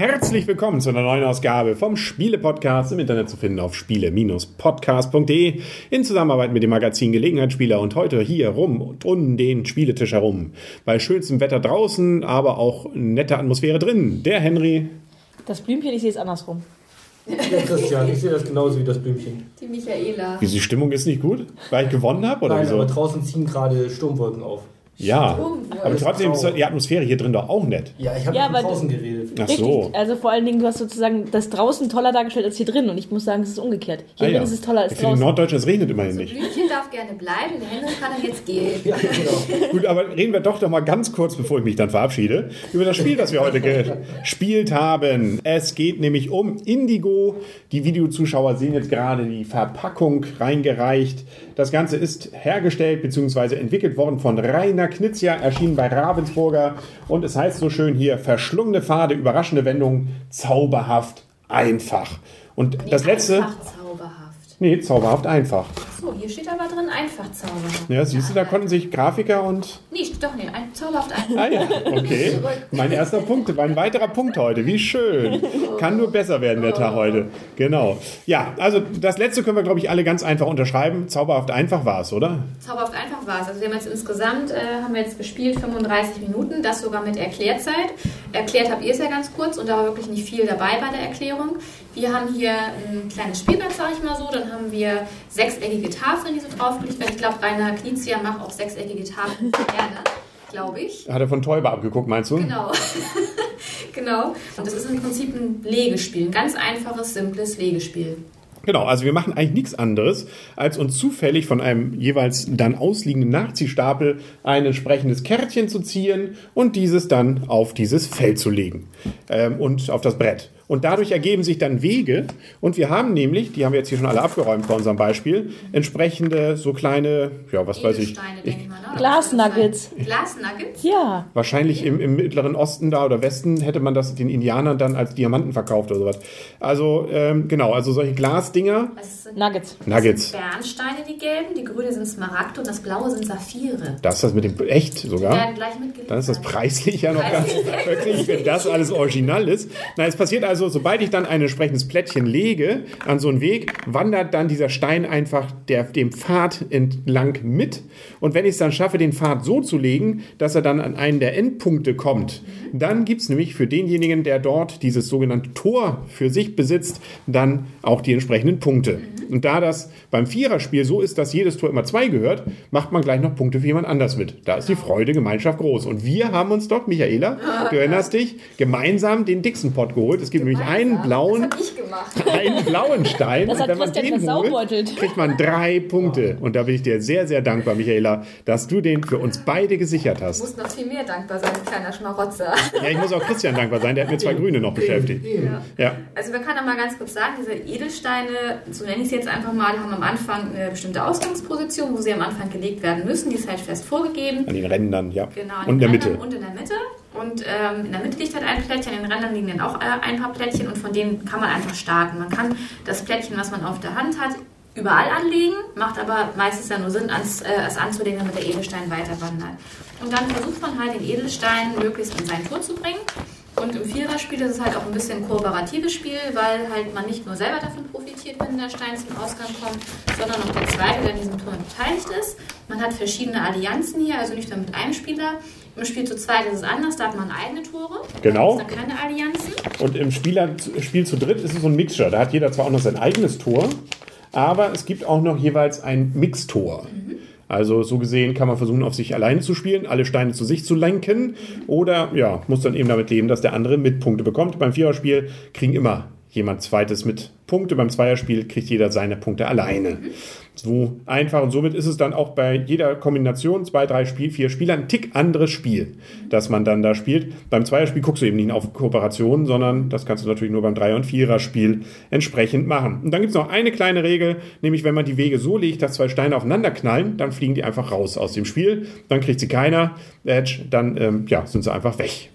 Herzlich willkommen zu einer neuen Ausgabe vom Spiele-Podcast im Internet zu finden auf spiele-podcast.de in Zusammenarbeit mit dem Magazin Gelegenheitsspieler und heute hier rum und um den Spieletisch herum. Bei schönstem Wetter draußen, aber auch nette Atmosphäre drin. Der Henry. Das Blümchen, ich sehe es andersrum. Ja, Christian, ich sehe das genauso wie das Blümchen. Die Michaela. Wie die Stimmung ist nicht gut, weil ich gewonnen habe oder Nein, wieso? aber draußen ziehen gerade Sturmwolken auf. Ja, Sturmwolken. aber trotzdem ist die Atmosphäre hier drin doch auch nett. Ja, ich habe Ja, draußen geredet. Ach Richtig. so. Also vor allen Dingen, du hast sozusagen das draußen toller dargestellt als hier drin. Und ich muss sagen, es ist umgekehrt. Hier Ah, drin ja. ist es toller als Ich finde, in draußen. Norddeutschland es regnet immerhin nicht. Blümchen darf gerne bleiben, der Henry kann dann jetzt gehen. Ja, genau. Gut, aber reden wir doch doch mal ganz kurz, bevor ich mich dann verabschiede, über das Spiel, das wir heute gespielt haben. Es geht nämlich um Indigo. Die Videozuschauer sehen jetzt gerade die Verpackung reingereicht. Das Ganze ist hergestellt bzw. entwickelt worden von Rainer Knizia, erschienen bei Ravensburger. Und es heißt so schön hier, verschlungene Pfade, überraschende Wendungen, zauberhaft, einfach. Und das letzte... Zauberhaft. Nee, zauberhaft einfach. So, hier steht aber drin, einfach zauberhaft. Ja, siehst du, da konnten sich Grafiker und Nee, doch nicht. Ein, zauberhaft einfach. Ah ja, okay. Mein erster Punkt, mein weiterer Punkt heute. Wie schön. Kann nur besser werden der Tag heute. Genau. Ja, also das letzte können wir, glaube ich, alle ganz einfach unterschreiben. Zauberhaft einfach war es, oder? Zauberhaft einfach war es. Also wir haben jetzt insgesamt, äh, haben wir jetzt gespielt 35 Minuten, das sogar mit Erklärzeit. Erklärt habt ihr es ja ganz kurz und da war wirklich nicht viel dabei bei der Erklärung. Wir haben hier ein kleines Spielbrett, sage ich mal so. Dann haben wir sechseckige Tafeln, die so draufgelegt werden. Ich glaube, Rainer Knizia macht auch sechseckige Tafeln gerne, glaube ich. Hat er von Täuber abgeguckt, meinst du? Genau. genau. Und das ist im Prinzip ein Legespiel, ein ganz einfaches, simples Legespiel. Genau, also wir machen eigentlich nichts anderes, als uns zufällig von einem jeweils dann ausliegenden Nachziehstapel ein entsprechendes Kärtchen zu ziehen und dieses dann auf dieses Feld zu legen ähm, und auf das Brett. Und dadurch ergeben sich dann Wege und wir haben nämlich, die haben wir jetzt hier schon alle abgeräumt bei unserem Beispiel, entsprechende so kleine, ja was weiß ich, ich mal. Ne? Glasnuggets. Glasnuggets? Ja. Wahrscheinlich im, im Mittleren Osten da oder Westen hätte man das den Indianern dann als Diamanten verkauft oder sowas. Also ähm, genau, also solche Glasdinger, Das sind, Nuggets. Nuggets. das sind Bernsteine, die gelben, die grüne sind Smaragd und das blaue sind Saphire. Das ist das mit dem echt Die sogar. werden gleich mitgeliefert. Dann ist das preislich ja noch ganz wirklich, wenn das alles original ist. Na, es passiert also, sobald ich dann ein entsprechendes Plättchen lege an so einen Weg, wandert dann dieser Stein einfach der, dem Pfad entlang mit. Und wenn ich es dann schaffe, den Pfad so zu legen, dass er dann an einen der Endpunkte kommt, dann gibt es nämlich für denjenigen, der dort dieses sogenannte Tor für sich besitzt, dann auch die entsprechenden Punkte. Und da das beim Viererspiel so ist, dass jedes Tor immer zwei gehört, macht man gleich noch Punkte für jemand anders mit. Da ist die Freude, Gemeinschaft groß. Und wir haben uns doch, Michaela, du erinnerst dich, gemeinsam den Dixon-Pot geholt. Es gibt nämlich einen blauen, Das hab ich gemacht. einen blauen Stein. Das und hat wenn man Christian den holt, kriegt man drei Punkte. Und da bin ich dir sehr, sehr dankbar, Michaela, dass du den für uns beide gesichert Du hast. musst noch viel mehr dankbar sein, kleiner Schmarotzer. Ja, ich muss auch Christian dankbar sein, der hat mir zwei Grüne noch beschäftigt. Ja. Also wir können noch mal ganz kurz sagen, diese Edelsteine, so nenne ich sie jetzt einfach mal, haben am Anfang eine bestimmte Ausgangsposition, wo sie am Anfang gelegt werden müssen. Die ist halt fest vorgegeben. An den Rändern, ja. Genau, an Und in den der Mitte. Und in der Mitte. Und ähm, in der Mitte liegt halt ein Plättchen, an den Rändern liegen dann auch äh, ein paar Plättchen und von denen kann man einfach starten. Man kann das Plättchen, was man auf der Hand hat, überall anlegen, macht aber meistens ja nur Sinn, ans, äh, es anzulegen, damit der Edelstein weiter wandert. Und dann versucht man halt den Edelstein möglichst in sein Tor zu bringen. Und im Viererspiel ist es halt auch ein bisschen ein kooperatives Spiel, weil halt man nicht nur selber davon profitiert, wenn der Stein zum Ausgang kommt, sondern auch der Zweite, der an diesem Tor beteiligt ist. Man hat verschiedene Allianzen hier, also nicht nur mit einem Spieler. Im Spiel zu zweit ist es anders, da hat man eigene Tore. Genau. Da keine Allianzen. Und im Spieler, Spiel zu dritt ist es so ein Mixture. Da hat jeder zwar auch noch sein eigenes Tor, aber es gibt auch noch jeweils ein Mixtor. Also so gesehen kann man versuchen, auf sich alleine zu spielen, alle Steine zu sich zu lenken oder ja, muss dann eben damit leben, dass der andere mit Punkte bekommt. Beim Viererspiel kriegen immer jemand Zweites mit Punkte. Beim Zweierspiel kriegt jeder seine Punkte alleine. So einfach und somit ist es dann auch bei jeder Kombination, zwei, drei Spiel, vier Spieler, ein Tick anderes Spiel, das man dann da spielt. Beim Zweierspiel guckst du eben nicht auf Kooperation, sondern das kannst du natürlich nur beim Dreier- und Viererspiel entsprechend machen. Und dann gibt es noch eine kleine Regel, nämlich wenn man die Wege so legt, dass zwei Steine aufeinander knallen, dann fliegen die einfach raus aus dem Spiel. Dann kriegt sie keiner, Edge, dann ähm, ja, sind sie einfach weg.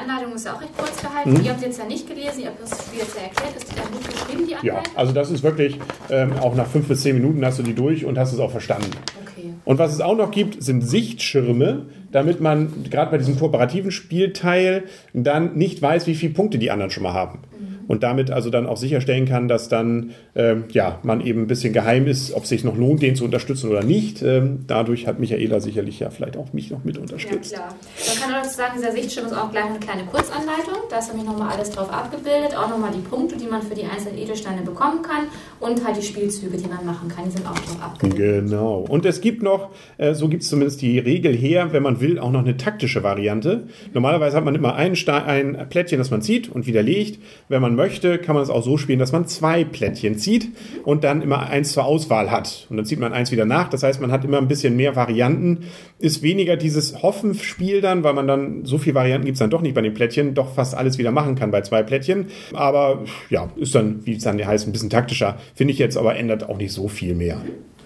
Anleitung ist ja auch recht kurz gehalten. Ihr habt jetzt ja nicht gelesen, ihr habt das Spiel jetzt ja erklärt. Ist die dann gut geschrieben, die Ja, Anleitung? also das ist wirklich, ähm, auch nach fünf bis zehn Minuten hast du die durch und hast es auch verstanden. Okay. Und was es auch noch gibt, sind Sichtschirme, damit man gerade bei diesem kooperativen Spielteil dann nicht weiß, wie viele Punkte die anderen schon mal haben. Und damit also dann auch sicherstellen kann, dass dann ähm, ja, man eben ein bisschen geheim ist, ob es sich noch lohnt, den zu unterstützen oder nicht. Ähm, dadurch hat Michaela sicherlich ja vielleicht auch mich noch mit Ja, unterstützt. klar. Man kann auch sagen, dieser Sichtschirm ist auch gleich eine kleine Kurzanleitung. Da ist nämlich nochmal alles drauf abgebildet. Auch nochmal die Punkte, die man für die einzelnen Edelsteine bekommen kann. Und halt die Spielzüge, die man machen kann. Die sind auch drauf abgebildet. Genau. Und es gibt noch, äh, so gibt es zumindest die Regel her, wenn man will, auch noch eine taktische Variante. Normalerweise hat man immer ein, Stein, ein Plättchen, das man zieht und widerlegt. Wenn man möchte, kann man es auch so spielen, dass man zwei Plättchen zieht und dann immer eins zur Auswahl hat. Und dann zieht man eins wieder nach. Das heißt, man hat immer ein bisschen mehr Varianten. Ist weniger dieses Hoffenspiel dann, weil man dann, so viele Varianten gibt es dann doch nicht bei den Plättchen, doch fast alles wieder machen kann bei zwei Plättchen. Aber ja, ist dann, wie es dann heißt, ein bisschen taktischer. Finde ich jetzt aber ändert auch nicht so viel mehr.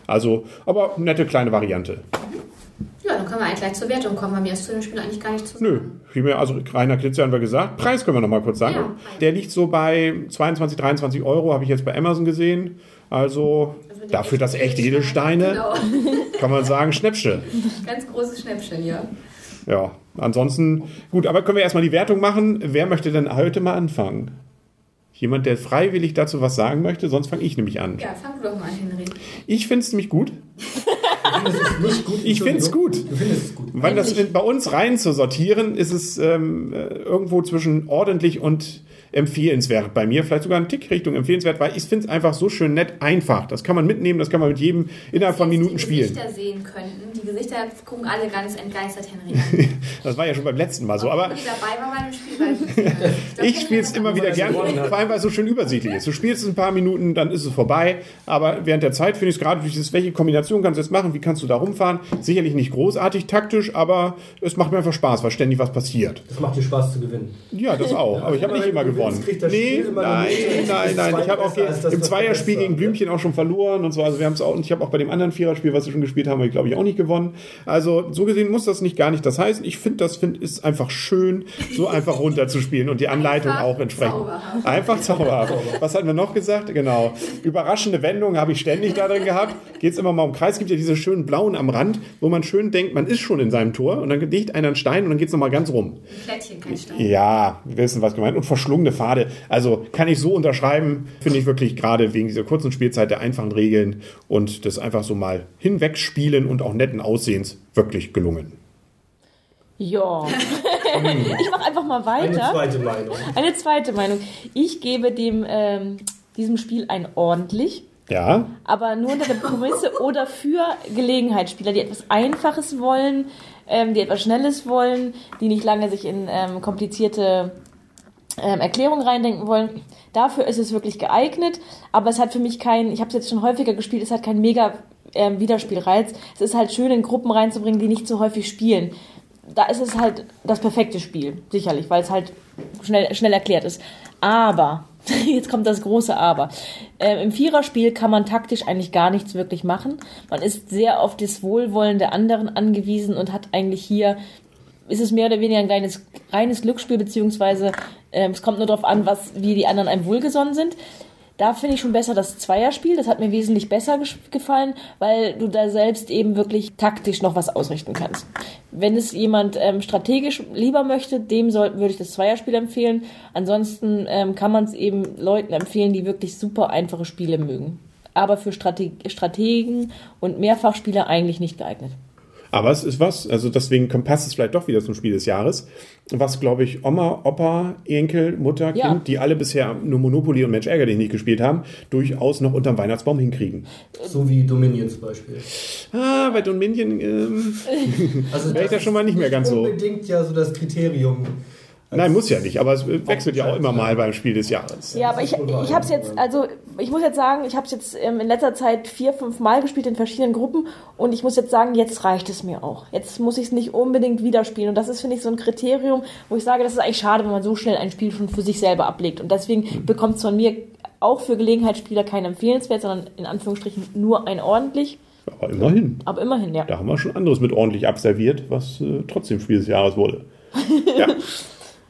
Also, aber nette kleine Variante. Ja, dann können wir eigentlich gleich zur Wertung kommen. Bei mir ist zu dem Spiel eigentlich gar nicht zu Nö, vielmehr, also Rainer Klitze haben wir gesagt. Preis können wir noch mal kurz sagen. Ja. Der liegt so bei 22, 23 Euro, habe ich jetzt bei Amazon gesehen. Also, Also dafür, dass echte Edelsteine, Genau. kann man sagen, Schnäppchen. Ganz großes Schnäppchen, ja. Ja, ansonsten, gut, aber können wir erstmal die Wertung machen. Wer möchte denn heute mal anfangen? Jemand, der freiwillig dazu was sagen möchte, sonst fange ich nämlich an. Ja, fang du doch mal an, Henry. Ich finde es nämlich gut. Es gut. Ich find's Entschuldigung. gut. Du findest es gut. Weil das bei uns rein zu sortieren, ist es ähm, äh, irgendwo zwischen ordentlich und empfehlenswert bei mir. Vielleicht sogar ein Tick Richtung empfehlenswert, weil ich finde es einfach so schön nett einfach. Das kann man mitnehmen, das kann man mit jedem innerhalb von Minuten die spielen. Gesichter sehen könnten. Die Gesichter gucken alle ganz entgeistert Henry. Das war ja schon beim letzten Mal so. Aber die dabei war bei dem Spiel, weiß ich ich spiele es immer wieder weil er gern, gewonnen hat. vor allem weil es so schön übersichtlich ist. Du spielst es ein paar Minuten, dann ist es vorbei. Aber während der Zeit finde ich es gerade durch dieses, welche Kombination kannst du jetzt machen, wie kannst du da rumfahren. Sicherlich nicht großartig taktisch, aber es macht mir einfach Spaß, weil ständig was passiert. Das macht dir Spaß zu gewinnen. Ja, das auch. Aber ich habe nicht immer du gewonnen. Nee, nein, nein, nein. Ich habe auch das, im Zweierspiel gegen. Blümchen auch schon verloren und so. Also wir haben es auch. Und ich habe auch bei dem anderen Viererspiel, was wir schon gespielt haben, glaube ich auch nicht gewonnen. Also so gesehen muss das nicht gar nicht das heißen. Ich finde, das find, ist einfach schön, so einfach runterzuspielen und die Anleitung auch entsprechend. zauberhaft. Einfach zauberhaft. Was hatten wir noch gesagt? Genau. Überraschende Wendungen habe ich ständig da drin gehabt. Geht es immer mal um Kreis. Es gibt ja diese schönen blauen am Rand, wo man schön denkt, man ist schon in seinem Tor und dann legt einer einen Stein und dann geht es nochmal ganz rum. Ein Plättchen, kein Stein. Ja, wir wissen, was gemeint. Und verschlungene Pfade. Also kann ich so unterschreiben, finde ich wirklich gerade wegen dieser kurzen Spielzeit der einfachen Regeln und das einfach so mal hinwegspielen und auch netten Aussehens wirklich gelungen. Ja. ich mache einfach mal Eine weiter. zweite Meinung. Eine zweite Meinung. Ich gebe dem, ähm, diesem Spiel ein ordentlich, Ja, aber nur unter der Prämisse oder für Gelegenheitsspieler, die etwas Einfaches wollen, ähm, die etwas Schnelles wollen, die nicht lange sich in ähm, komplizierte ähm, Erklärungen reindenken wollen. Dafür ist es wirklich geeignet, aber es hat für mich keinen, ich habe es jetzt schon häufiger gespielt, es hat keinen mega ähm, Wiederspielreiz. Es ist halt schön, in Gruppen reinzubringen, die nicht so häufig spielen. Da ist es halt das perfekte Spiel, sicherlich, weil es halt schnell, schnell erklärt ist. Aber, jetzt kommt das große Aber. Ähm, Im Viererspiel kann man taktisch eigentlich gar nichts wirklich machen. Man ist sehr auf das Wohlwollen der anderen angewiesen und hat eigentlich hier ist es mehr oder weniger ein reines, reines Glücksspiel, beziehungsweise ähm, es kommt nur darauf an, was, wie die anderen einem wohlgesonnen sind. Da finde ich schon besser das Zweierspiel. Das hat mir wesentlich besser gefallen, weil du da selbst eben wirklich taktisch noch was ausrichten kannst. Wenn es jemand ähm, strategisch lieber möchte, dem soll, würde ich das Zweierspiel empfehlen. Ansonsten ähm, kann man es eben Leuten empfehlen, die wirklich super einfache Spiele mögen. Aber für Strate Strategen und Mehrfachspieler eigentlich nicht geeignet. Aber es ist was. Also deswegen passt es vielleicht doch wieder zum Spiel des Jahres. Was, glaube ich, Oma, Opa, Enkel, Mutter, Ja. Kind, die alle bisher nur Monopoly und Mensch ärger dich nicht gespielt haben, durchaus noch unterm Weihnachtsbaum hinkriegen. So wie Dominion zum Beispiel. Ah, bei Dominion ähm, Also Wäre ich da schon mal nicht mehr ganz so. Unbedingt ja so das Kriterium. Nein, muss ja nicht, aber es wechselt ja auch immer mal beim Spiel des Jahres. Ja, aber ich, ich habe es jetzt, also ich muss jetzt sagen, ich habe es jetzt ähm, in letzter Zeit vier, fünf Mal gespielt in verschiedenen Gruppen und ich muss jetzt sagen, jetzt reicht es mir auch. Jetzt muss ich es nicht unbedingt wieder spielen und das ist, finde ich, so ein Kriterium, wo ich sage, das ist eigentlich schade, wenn man so schnell ein Spiel schon für sich selber ablegt und deswegen bekommt es von mir auch für Gelegenheitsspieler kein empfehlenswert, sondern in Anführungsstrichen nur ein ordentlich, Aber immerhin. aber immerhin, ja. Da haben wir schon anderes mit ordentlich absolviert, was äh, trotzdem Spiel des Jahres wurde. Ja.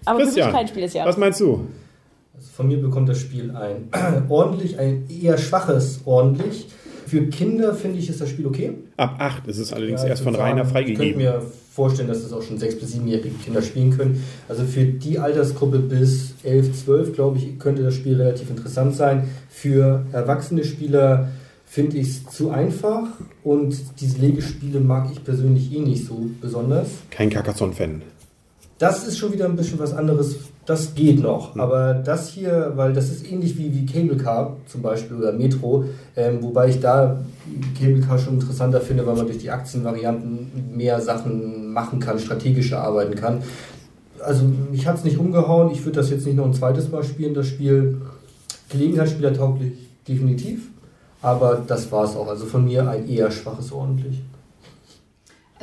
Aber für mich Christian, kein Spiel des was Jahres. meinst du? Also von mir bekommt das Spiel ein ordentlich, ein eher schwaches ordentlich. Für Kinder finde ich, ist das Spiel okay. Ab 8 ist es allerdings Ja, erst von sagen, Rainer Ich könnte freigegeben. mir vorstellen, dass das auch schon 6- bis 7-jährige Kinder spielen können. Also für die Altersgruppe bis 11, 12, glaube ich, könnte das Spiel relativ interessant sein. Für erwachsene Spieler finde ich es zu einfach und diese Legespiele mag ich persönlich eh nicht so besonders. Kein Carcassonne-Fan. Das ist schon wieder ein bisschen was anderes. Das geht noch. Aber das hier, weil das ist ähnlich wie, wie Cable Car zum Beispiel oder Metro, ähm, wobei ich da Cable Car schon interessanter finde, weil man durch die Aktienvarianten mehr Sachen machen kann, strategischer arbeiten kann. Also mich hat es nicht umgehauen. Ich würde das jetzt nicht noch ein zweites Mal spielen, das Spiel. Gelegenheitsspieler tauglich, definitiv. Aber das war es auch. Also von mir ein eher schwaches ordentlich.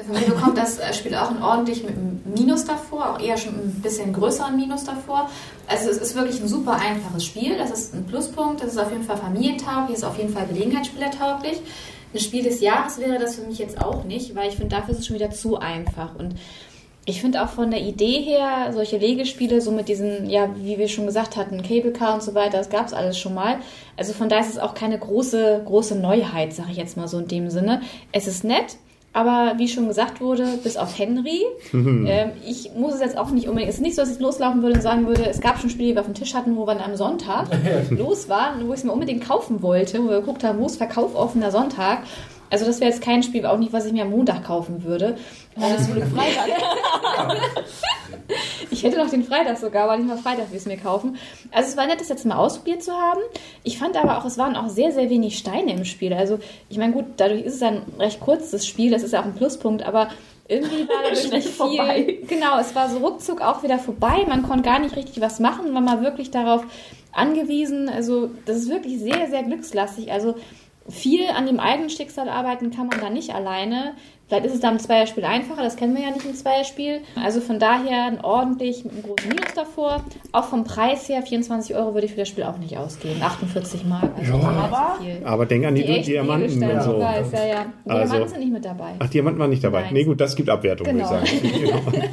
Für mich bekommt das äh, Spiel auch ein ordentlich mit einem Minus davor, auch eher schon ein bisschen größeren Minus davor. Also es ist wirklich ein super einfaches Spiel, das ist ein Pluspunkt, das ist auf jeden Fall familientauglich, ist auf jeden Fall Gelegenheitsspielertauglich. Ein Spiel des Jahres wäre das für mich jetzt auch nicht, weil ich finde, dafür ist es schon wieder zu einfach. Und ich finde auch von der Idee her, solche Legespiele, so mit diesen, ja, wie wir schon gesagt hatten, Cable Car und so weiter, das gab es alles schon mal. Also von daher ist es auch keine große, große Neuheit, sage ich jetzt mal so in dem Sinne. Es ist nett, aber wie schon gesagt wurde, bis auf Henry, ähm, ich muss es jetzt auch nicht unbedingt, es ist nicht so, dass ich loslaufen würde und sagen würde, es gab schon Spiele, die wir auf dem Tisch hatten, wo wir am Sonntag los waren, wo ich es mir unbedingt kaufen wollte, wo wir geguckt haben, wo ist Verkauf offener Sonntag. Also das wäre jetzt kein Spiel, auch nicht, was ich mir am Montag kaufen würde. Alles wurde Freitag. Ich hätte noch den Freitag sogar, aber nicht mal Freitag will ich es mir kaufen. Also es war nett, das jetzt mal ausprobiert zu haben. Ich fand aber auch, es waren auch sehr, sehr wenig Steine im Spiel. Also ich meine, gut, dadurch ist es ein recht kurzes Spiel, das ist ja auch ein Pluspunkt, aber irgendwie war dadurch Schnell nicht viel. vorbei. Genau, es war so ruckzuck auch wieder vorbei. Man konnte gar nicht richtig was machen, man war wirklich darauf angewiesen. Also das ist wirklich sehr, sehr glückslastig. Also viel an dem eigenen Schicksal arbeiten kann man da nicht alleine. Vielleicht ist es da im Zweierspiel einfacher, das kennen wir ja nicht im Zweierspiel. Also von daher ein ordentlich mit einem großen Minus davor. Auch vom Preis her, 24 Euro würde ich für das Spiel auch nicht ausgeben. 48 Mark. Also ist aber- viel. Aber denk an die, echten Diamanten und so. weiß, ja, ja. Die Also- Diamanten sind nicht mit dabei. Ach, Diamanten waren nicht dabei. Nein. Nee, gut, das gibt Abwertung, Genau. würde ich sagen. Genau.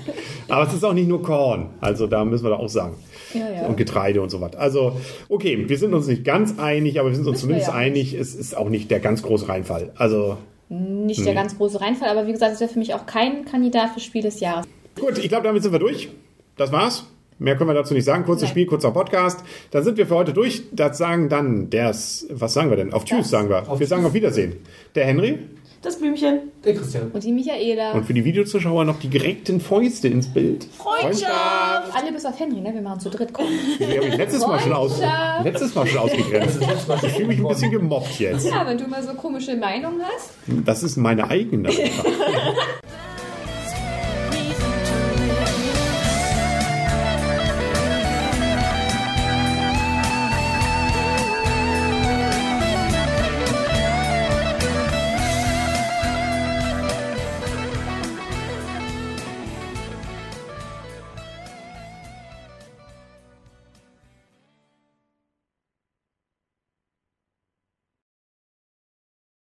Aber es ist auch nicht nur Korn. Also da müssen wir da auch sagen. Ja, ja. Und Getreide und so was. Also, okay, wir sind uns nicht ganz einig, aber wir sind uns Müssen zumindest ja einig, es ist auch nicht der ganz große Reinfall. Also, Nicht der ganz große Reinfall, aber wie gesagt, es wäre für mich auch kein Kandidat für Spiel des Jahres. gut, ich glaube, damit sind wir durch. Das war's. Mehr können wir dazu nicht sagen. Kurzes Nein. Spiel, kurzer Podcast. Dann sind wir für heute durch. Das sagen dann ders, was sagen wir denn? Auf Tschüss Das. sagen wir. Auf wir sagen auf Wiedersehen. Der Henry Das Blümchen. Der Christian. Und die Michaela. und für die Videozuschauer noch die gereckten Fäuste ins Bild. Freundschaft. Alle bis auf Henry, ne? Wir machen zu dritt. Komm. Die habe ich letztes Mal schon aus, Freundschaft. letztes Mal schon ausgegrenzt. Ich fühle mich ein bisschen gemobbt jetzt. Ja, wenn du mal so komische Meinungen hast. Das ist meine eigene.